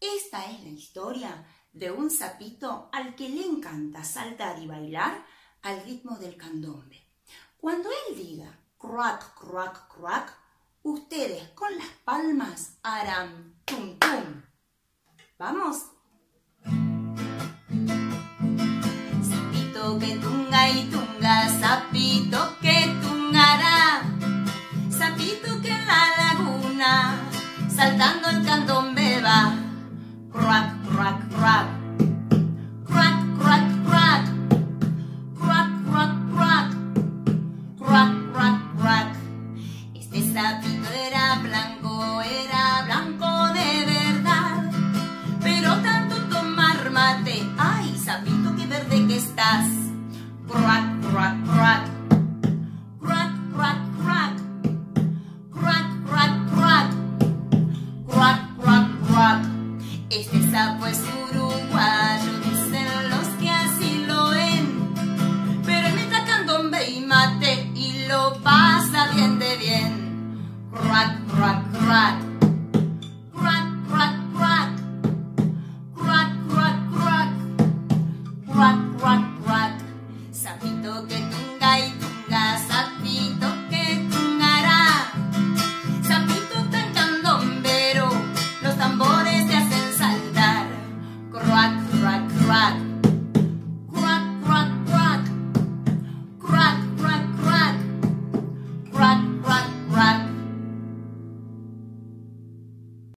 Esta es la historia de un sapito al que le encanta saltar y bailar al ritmo del candombe. Cuando él diga crack, crack, crack, ustedes con las palmas harán tum tum. ¿Vamos? Sapito que tunga y tunga, sapito que tungará. Sapito que en la laguna, saltando el candombe sapo es uruguayo, dicen los que así lo ven. Pero está candombe y mate y lo pasa bien de bien. Crack, crack, crack. Crack, crack, crack. Crack, crack, crack. Crack, crack, crack. Sapito que tú